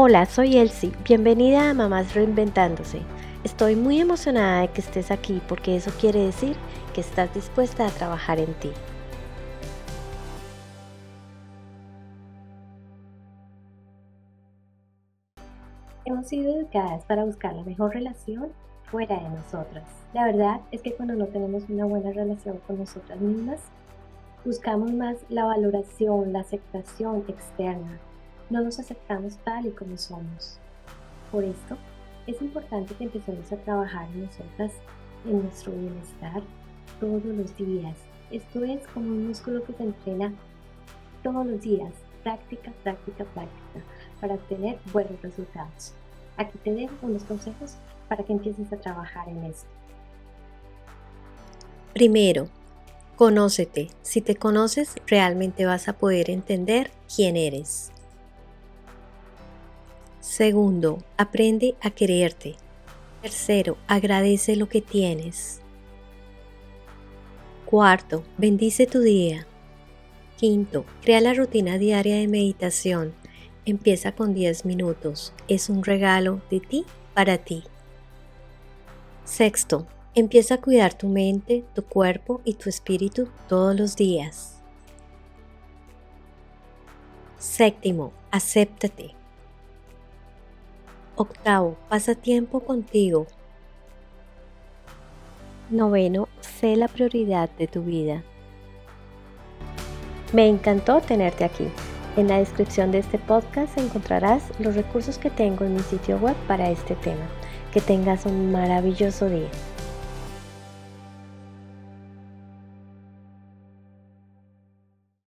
Hola, soy Elsie. Bienvenida a Mamás Reinventándose. Estoy muy emocionada de que estés aquí porque eso quiere decir que estás dispuesta a trabajar en ti. Hemos sido educadas para buscar la mejor relación fuera de nosotras. La verdad es que cuando no tenemos una buena relación con nosotras mismas, buscamos más la valoración, la aceptación externa, no nos aceptamos tal y como somos. Por esto, es importante que empecemos a trabajar en nosotras, en nuestro bienestar, todos los días. Esto es como un músculo que se entrena todos los días, práctica, práctica, práctica, para obtener buenos resultados. Aquí te dejo unos consejos para que empieces a trabajar en esto. Primero, conócete. Si te conoces, realmente vas a poder entender quién eres. Segundo, aprende a quererte. Tercero, agradece lo que tienes. Cuarto, bendice tu día. Quinto, crea la rutina diaria de meditación. Empieza con 10 minutos. Es un regalo de ti para ti. Sexto, empieza a cuidar tu mente, tu cuerpo y tu espíritu todos los días. Séptimo, acéptate. Octavo, pasa tiempo contigo. Noveno, sé la prioridad de tu vida. Me encantó tenerte aquí. En la descripción de este podcast encontrarás los recursos que tengo en mi sitio web para este tema. Que tengas un maravilloso día.